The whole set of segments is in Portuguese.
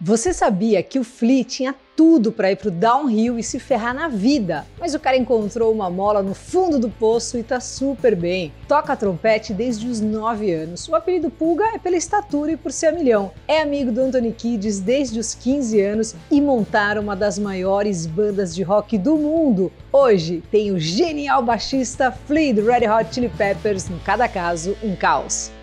Você sabia que o Flea tinha tudo para ir pro downhill e se ferrar na vida, mas o cara encontrou uma mola no fundo do poço e tá super bem. Toca trompete desde os 9 anos. O apelido Pulga é pela estatura e por ser milhão. É amigo do Anthony Kiedis desde os 15 anos e montaram uma das maiores bandas de rock do mundo. Hoje tem o genial baixista Flea do Red Hot Chili Peppers no Cada Caso um Caos.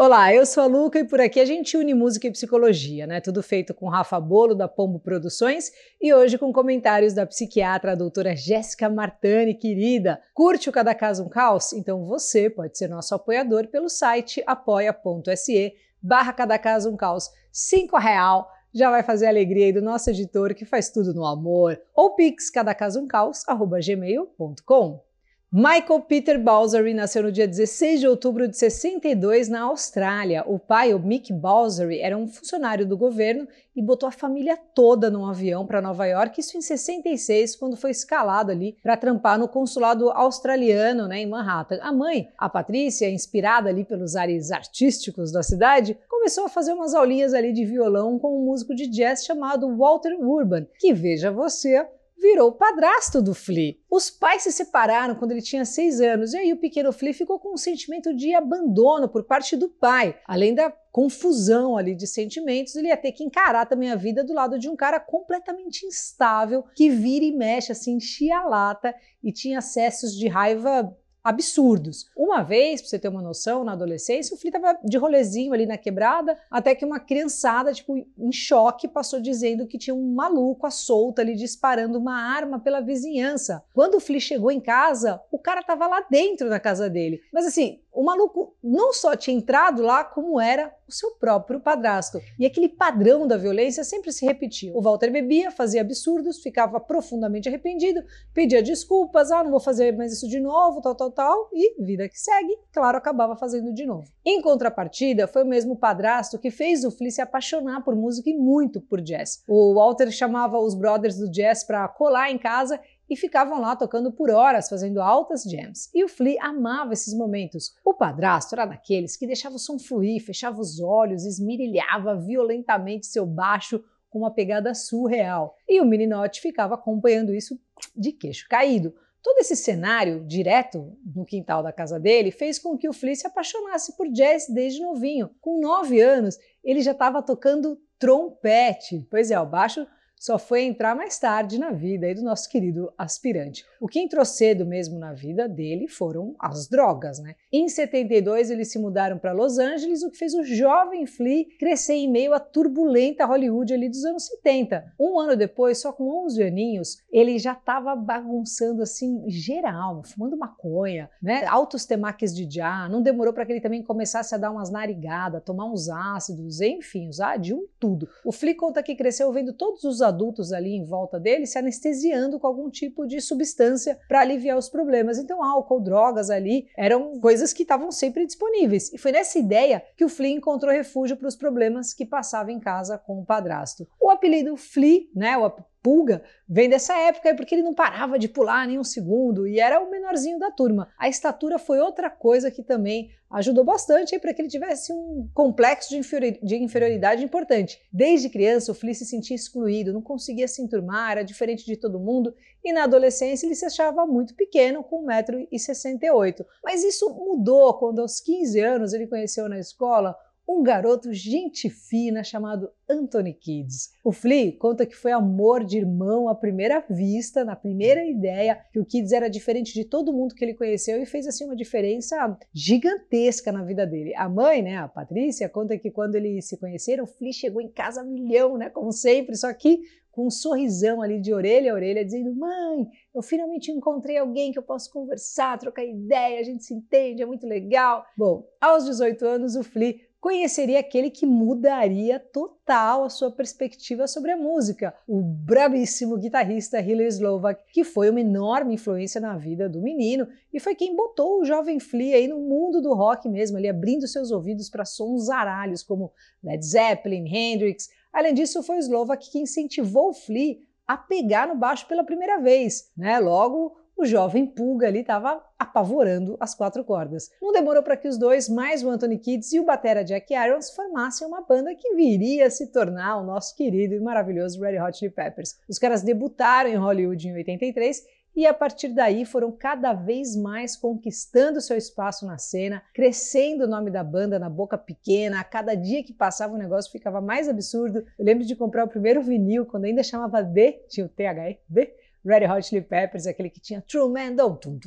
Olá, eu sou a Luca e por aqui a gente une música e psicologia, né? Tudo feito com Rafa Bolo da Pombo Produções e hoje com comentários da psiquiatra a doutora Jéssica Martani, querida. Curte o Cada Caso um Caos? Então você pode ser nosso apoiador pelo site apoia.se barra Cada Caso um Caos. Cinco real já vai fazer a alegria aí do nosso editor que faz tudo no amor. Ou pix cada caso um caos, arroba gmail.com. Michael Peter Balsary nasceu no dia 16 de outubro de 62 na Austrália. O pai, o Mick Balsary, era um funcionário do governo e botou a família toda num avião para Nova York, isso em 66, quando foi escalado ali para trampar no consulado australiano, né, em Manhattan. A mãe, a Patrícia, inspirada ali pelos ares artísticos da cidade, começou a fazer umas aulinhas ali de violão com um músico de jazz chamado Walter Urban, que veja você, virou padrasto do Flea. Os pais se separaram quando ele tinha seis anos, e aí o pequeno Flea ficou com um sentimento de abandono por parte do pai. Além da confusão ali de sentimentos, ele ia ter que encarar também a vida do lado de um cara completamente instável, que vira e mexe assim, enchia a lata e tinha acessos de raiva absurdos. Uma vez, pra você ter uma noção, na adolescência, o Flea tava de rolezinho ali na quebrada, até que uma criançada, tipo, em choque, passou dizendo que tinha um maluco à solta ali disparando uma arma pela vizinhança. Quando o Flea chegou em casa, o cara tava lá dentro da casa dele. Mas assim, o maluco não só tinha entrado lá, como era o seu próprio padrasto. E aquele padrão da violência sempre se repetia. O Walter bebia, fazia absurdos, ficava profundamente arrependido, pedia desculpas, ah, não vou fazer mais isso de novo, tal, tal, tal, e vida que segue, claro, acabava fazendo de novo. Em contrapartida, foi o mesmo padrasto que fez o Flea se apaixonar por música e muito por jazz. O Walter chamava os brothers do jazz para colar em casa e ficavam lá tocando por horas, fazendo altas jams. E o Flea amava esses momentos. O padrasto era daqueles que deixava o som fluir, fechava os olhos, esmirilhava violentamente seu baixo com uma pegada surreal. E o meninote ficava acompanhando isso de queixo caído. Todo esse cenário direto no quintal da casa dele fez com que o Flea se apaixonasse por jazz desde novinho. Com nove anos, ele já estava tocando trompete. Pois é, o baixo só foi entrar mais tarde na vida aí do nosso querido aspirante. O que entrou cedo mesmo na vida dele foram as drogas, né? Em 72 eles se mudaram para Los Angeles, o que fez o jovem Flea crescer em meio à turbulenta Hollywood ali dos anos 70. Um ano depois, só com 11 aninhos, ele já estava bagunçando assim geral, fumando maconha, né? Altos temaques de já, não demorou para que ele também começasse a dar umas narigadas, tomar uns ácidos, enfim, usar de um tudo. O Flea conta que cresceu vendo todos os adultos ali em volta dele se anestesiando com algum tipo de substância para aliviar os problemas. Então, álcool, drogas ali eram coisas que estavam sempre disponíveis. E foi nessa ideia que o Flea encontrou refúgio para os problemas que passava em casa com o padrasto. O apelido Flea, né, o pulga vem dessa época porque ele não parava de pular nem um segundo e era o menorzinho da turma. A estatura foi outra coisa que também ajudou bastante para que ele tivesse um complexo de, inferioridade importante. Desde criança, o Flea se sentia excluído, não conseguia se enturmar, era diferente de todo mundo e na adolescência ele se achava muito pequeno, com 1,68m. Mas isso mudou quando aos 15 anos ele conheceu na escola um garoto gente fina chamado Anthony Kids. O Flea conta que foi amor de irmão à primeira vista, na primeira ideia, que o Kids era diferente de todo mundo que ele conheceu e fez assim uma diferença gigantesca na vida dele. A mãe, né, a Patrícia, conta que quando eles se conheceram, o Flea chegou em casa milhão, né, como sempre, só que com um sorrisão ali de orelha a orelha, dizendo: Mãe, eu finalmente encontrei alguém que eu posso conversar, trocar ideia, a gente se entende, é muito legal. Bom, aos 18 anos, o Flea conheceria aquele que mudaria total a sua perspectiva sobre a música, o brabíssimo guitarrista Hillary Slovak, que foi uma enorme influência na vida do menino e foi quem botou o jovem Flea aí no mundo do rock mesmo, ali abrindo seus ouvidos para sons zaralhos como Led Zeppelin, Hendrix. Além disso, foi Slovak que incentivou o Flea a pegar no baixo pela primeira vez, né? Logo, o jovem Pulga ali estava apavorando as quatro cordas. Não demorou para que os dois, mais o Anthony Kids e o batera Jack Irons, formassem uma banda que viria a se tornar o nosso querido e maravilhoso Red Hot Chili Peppers. Os caras debutaram em Hollywood em 83 e a partir daí foram cada vez mais conquistando seu espaço na cena, crescendo o nome da banda na boca pequena. A cada dia que passava o negócio ficava mais absurdo. Eu lembro de comprar o primeiro vinil quando ainda chamava D, tinha o THE, D, Red Hot Chili Peppers, aquele que tinha True Man, tum,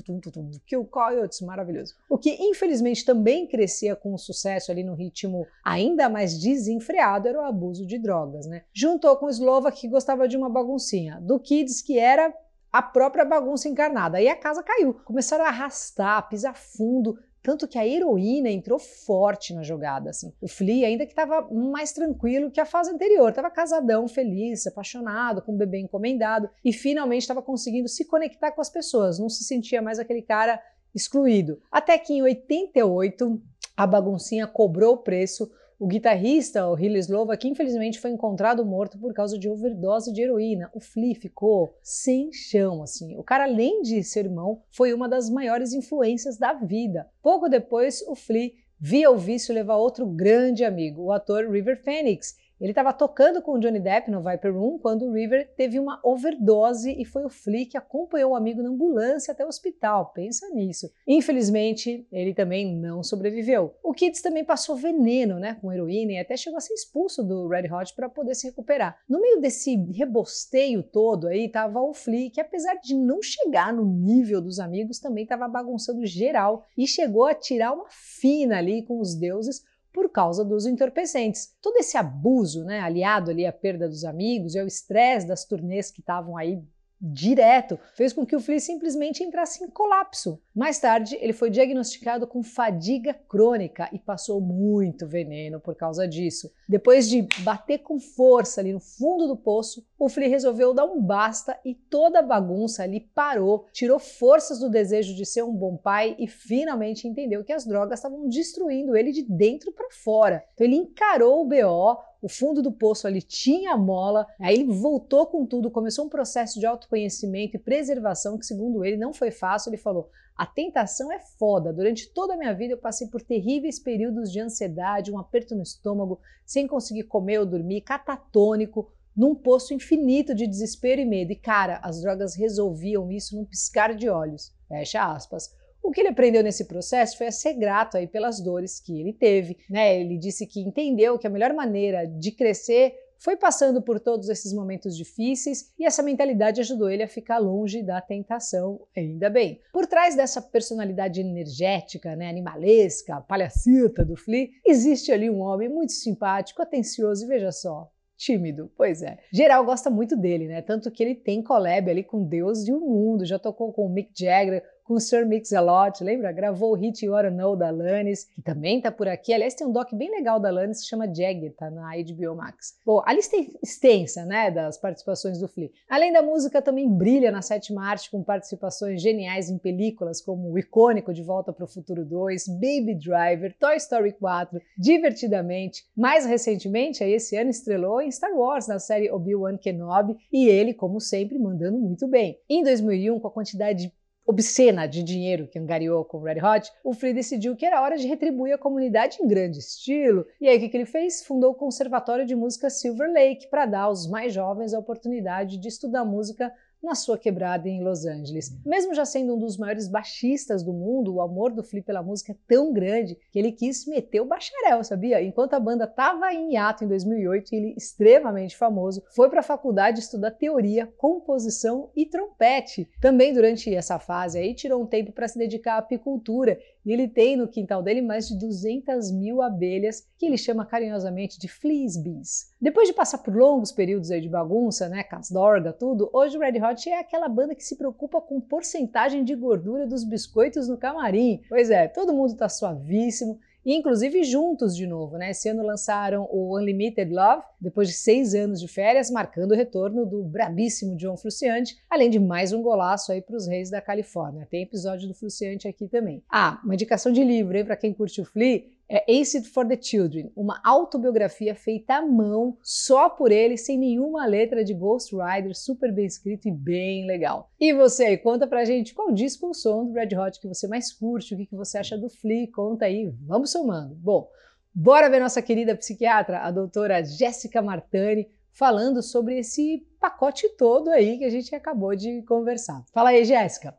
Kill Coyotes, maravilhoso. O que infelizmente também crescia com sucesso ali no ritmo ainda mais desenfreado era o abuso de drogas, né? Juntou com o Slovak que gostava de uma baguncinha, do Kids que era a própria bagunça encarnada. Aí a casa caiu. Começaram a arrastar, pisar fundo, tanto que a heroína entrou forte na jogada. Assim. O Flea ainda que estava mais tranquilo que a fase anterior, estava casadão, feliz, apaixonado, com um bebê encomendado e finalmente estava conseguindo se conectar com as pessoas, não se sentia mais aquele cara excluído. Até que em 88 a baguncinha cobrou o preço o guitarrista, o Hilly Slova, que infelizmente foi encontrado morto por causa de overdose de heroína. O Flea ficou sem chão, assim. O cara, além de ser irmão, foi uma das maiores influências da vida. Pouco depois, o Flea via o vício levar outro grande amigo, o ator River Phoenix, ele estava tocando com o Johnny Depp no Viper Room quando o River teve uma overdose e foi o Flea que acompanhou o amigo na ambulância até o hospital. Pensa nisso. Infelizmente, ele também não sobreviveu. O Kids também passou veneno, né, com heroína e até chegou a ser expulso do Red Hot para poder se recuperar. No meio desse rebosteio todo aí, tava o Flea, que apesar de não chegar no nível dos amigos, também estava bagunçando geral e chegou a tirar uma fina ali com os deuses por causa dos entorpecentes. Todo esse abuso, né, aliado ali à perda dos amigos e ao estresse das turnês que estavam aí direto, fez com que o Flea simplesmente entrasse em colapso. Mais tarde, ele foi diagnosticado com fadiga crônica e passou muito veneno por causa disso. Depois de bater com força ali no fundo do poço, o Flea resolveu dar um basta e toda a bagunça ali parou, tirou forças do desejo de ser um bom pai e finalmente entendeu que as drogas estavam destruindo ele de dentro para fora. Então ele encarou o BO, o fundo do poço ali tinha mola, aí ele voltou com tudo, começou um processo de autoconhecimento e preservação que, segundo ele, não foi fácil. Ele falou: a tentação é foda. Durante toda a minha vida eu passei por terríveis períodos de ansiedade, um aperto no estômago, sem conseguir comer ou dormir, catatônico, num poço infinito de desespero e medo. E cara, as drogas resolviam isso num piscar de olhos. Fecha aspas. O que ele aprendeu nesse processo foi a ser grato aí pelas dores que ele teve, né? Ele disse que entendeu que a melhor maneira de crescer foi passando por todos esses momentos difíceis e essa mentalidade ajudou ele a ficar longe da tentação, ainda bem. Por trás dessa personalidade energética, né, animalesca, palhacita do Flea, existe ali um homem muito simpático, atencioso e veja só, tímido. Pois é. Geral gosta muito dele, né? Tanto que ele tem collab ali com Deus e o mundo. Já tocou com o Mick Jagger, com o Sir Mix-a-Lot, lembra? Gravou o hit You Oughta Know da Alanis, que também tá por aqui. Aliás, tem um doc bem legal da Alanis que se chama Jagger, tá na HBO Max. Bom, a lista é extensa, né, das participações do Flea. Além da música, também brilha na sétima arte com participações geniais em películas como o icônico De Volta para o Futuro 2, Baby Driver, Toy Story 4, Divertidamente. Mais recentemente, aí esse ano estrelou em Star Wars na série Obi-Wan Kenobi e ele, como sempre, mandando muito bem. Em 2001, com a quantidade obscena de dinheiro que angariou com o Red Hot, o Free decidiu que era hora de retribuir a comunidade em grande estilo. E aí o que, que ele fez? Fundou o Conservatório de Música Silver Lake para dar aos mais jovens a oportunidade de estudar música na sua quebrada em Los Angeles. Mesmo já sendo um dos maiores baixistas do mundo, o amor do Flea pela música é tão grande que ele quis meter o bacharel, sabia? Enquanto a banda estava em hiato em 2008, ele, extremamente famoso, foi para a faculdade estudar teoria, composição e trompete. Também durante essa fase aí, tirou um tempo para se dedicar à apicultura e ele tem no quintal dele mais de 200 mil abelhas que ele chama carinhosamente de fleas bees. Depois de passar por longos períodos de bagunça, né, casdorga, tudo, hoje o Red Hot é aquela banda que se preocupa com porcentagem de gordura dos biscoitos no camarim. Pois é, todo mundo tá suavíssimo, e inclusive juntos de novo, né? Esse ano lançaram o Unlimited Love, depois de seis anos de férias, marcando o retorno do brabíssimo John Fruciante, além de mais um golaço aí para os reis da Califórnia. Tem episódio do Fruciante aqui também. Ah, uma indicação de livro para quem curte o Flea É Acid for the Children, uma autobiografia feita à mão, só por ele, sem nenhuma letra de Ghost Rider, super bem escrito e bem legal. E você, conta pra gente qual disco ou som do Red Hot que você mais curte, o que, que você acha do Flea, conta aí, vamos somando. Bom, bora ver nossa querida psiquiatra, a doutora Jéssica Martani, falando sobre esse pacote todo aí que a gente acabou de conversar. Fala aí, Jéssica.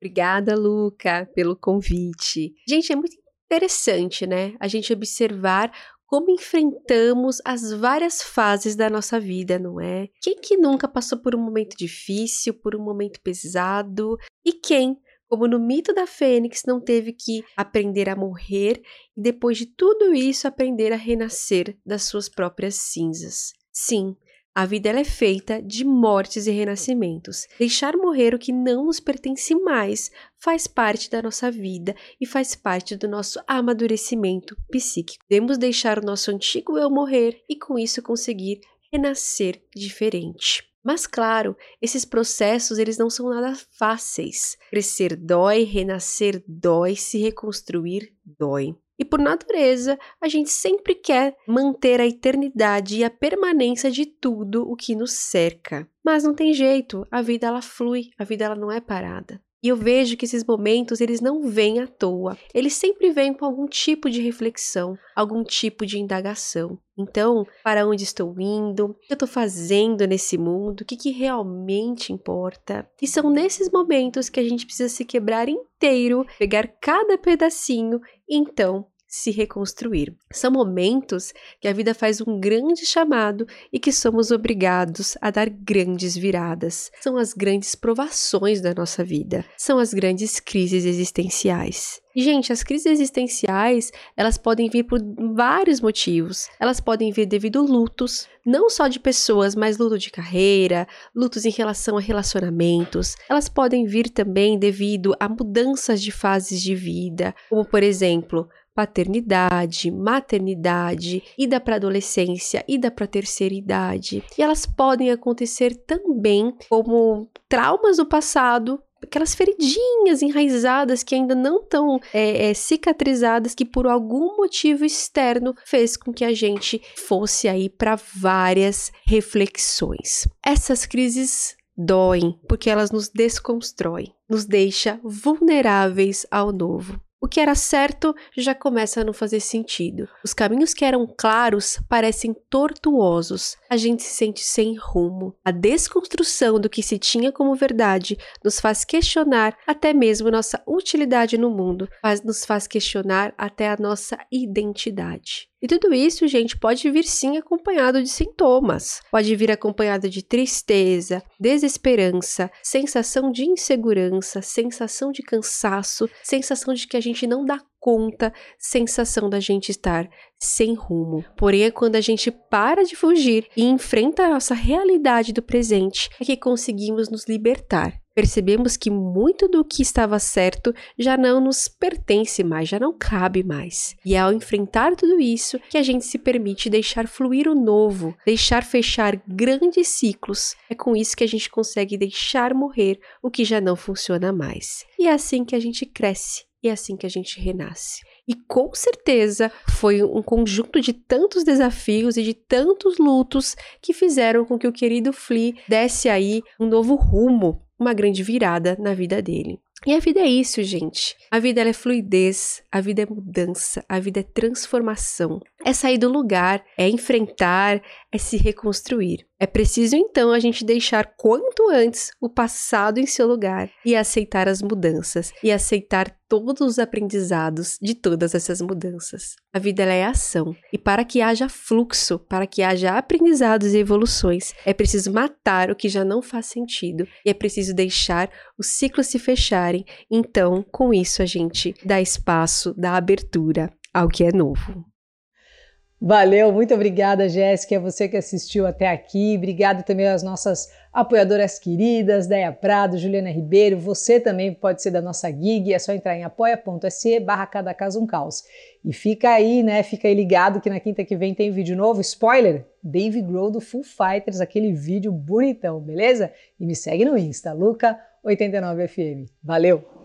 Obrigada, Luca, pelo convite. Gente, é muito interessante, né? A gente observar como enfrentamos as várias fases da nossa vida, não é? Quem que nunca passou por um momento difícil, por um momento pesado? E quem, como no mito da Fênix, não teve que aprender a morrer e depois de tudo isso aprender a renascer das suas próprias cinzas? Sim, a vida é feita de mortes e renascimentos. Deixar morrer o que não nos pertence mais faz parte da nossa vida e faz parte do nosso amadurecimento psíquico. Devemos deixar o nosso antigo eu morrer e com isso conseguir renascer diferente. Mas claro, esses processos eles não são nada fáceis. Crescer dói, renascer dói, se reconstruir dói. E por natureza, a gente sempre quer manter a eternidade e a permanência de tudo o que nos cerca. Mas não tem jeito, a vida ela flui, a vida ela não é parada. E eu vejo que esses momentos eles não vêm à toa. Eles sempre vêm com algum tipo de reflexão, algum tipo de indagação. Então, para onde estou indo? O que eu estou fazendo nesse mundo? O que, que realmente importa? E são nesses momentos que a gente precisa se quebrar inteiro, pegar cada pedacinho e então se reconstruir. São momentos que a vida faz um grande chamado e que somos obrigados a dar grandes viradas. São as grandes provações da nossa vida, são as grandes crises existenciais. E, gente, as crises existenciais, elas podem vir por vários motivos. Elas podem vir devido a lutos, não só de pessoas, mas luto de carreira, lutos em relação a relacionamentos. Elas podem vir também devido a mudanças de fases de vida, como, por exemplo, paternidade, maternidade, ida para adolescência, ida para terceira idade. E elas podem acontecer também como traumas do passado aquelas feridinhas enraizadas que ainda não estão é, é, cicatrizadas, que por algum motivo externo fez com que a gente fosse aí para várias reflexões. Essas crises doem porque elas nos desconstroem, nos deixa vulneráveis ao novo. O que era certo já começa a não fazer sentido. Os caminhos que eram claros parecem tortuosos. A gente se sente sem rumo. A desconstrução do que se tinha como verdade nos faz questionar até mesmo nossa utilidade no mundo, mas nos faz questionar até a nossa identidade. E tudo isso, gente, pode vir sim acompanhado de sintomas. Pode vir acompanhado de tristeza, desesperança, sensação de insegurança, sensação de cansaço, sensação de que a gente não dá conta, sensação da gente estar sem rumo. Porém, é quando a gente para de fugir e enfrenta a nossa realidade do presente é que conseguimos nos libertar percebemos que muito do que estava certo já não nos pertence mais, já não cabe mais. E é ao enfrentar tudo isso que a gente se permite deixar fluir o novo, deixar fechar grandes ciclos. É com isso que a gente consegue deixar morrer o que já não funciona mais. E é assim que a gente cresce, e é assim que a gente renasce. E com certeza foi um conjunto de tantos desafios e de tantos lutos que fizeram com que o querido Flea desse aí um novo rumo uma grande virada na vida dele. E a vida é isso, gente. A vida é fluidez, a vida é mudança, a vida é transformação. É sair do lugar, é enfrentar, é se reconstruir. É preciso então a gente deixar quanto antes o passado em seu lugar e aceitar as mudanças e aceitar todos os aprendizados de todas essas mudanças. A vida é ação e para que haja fluxo, para que haja aprendizados e evoluções, é preciso matar o que já não faz sentido e é preciso deixar os ciclos se fecharem. Então, com isso a gente dá espaço, dá abertura ao que é novo. Valeu, muito obrigada, Jéssica, você que assistiu até aqui. Obrigado também às nossas apoiadoras queridas, Deia Prado, Juliana Ribeiro. Você também pode ser da nossa gig, é só entrar em apoia.se barra cada caso um caos. E fica aí, né? Fica aí ligado que na quinta que vem tem vídeo novo. Spoiler! Dave Grohl do Full Fighters, aquele vídeo bonitão, beleza? E me segue no Insta, Luca89FM. Valeu!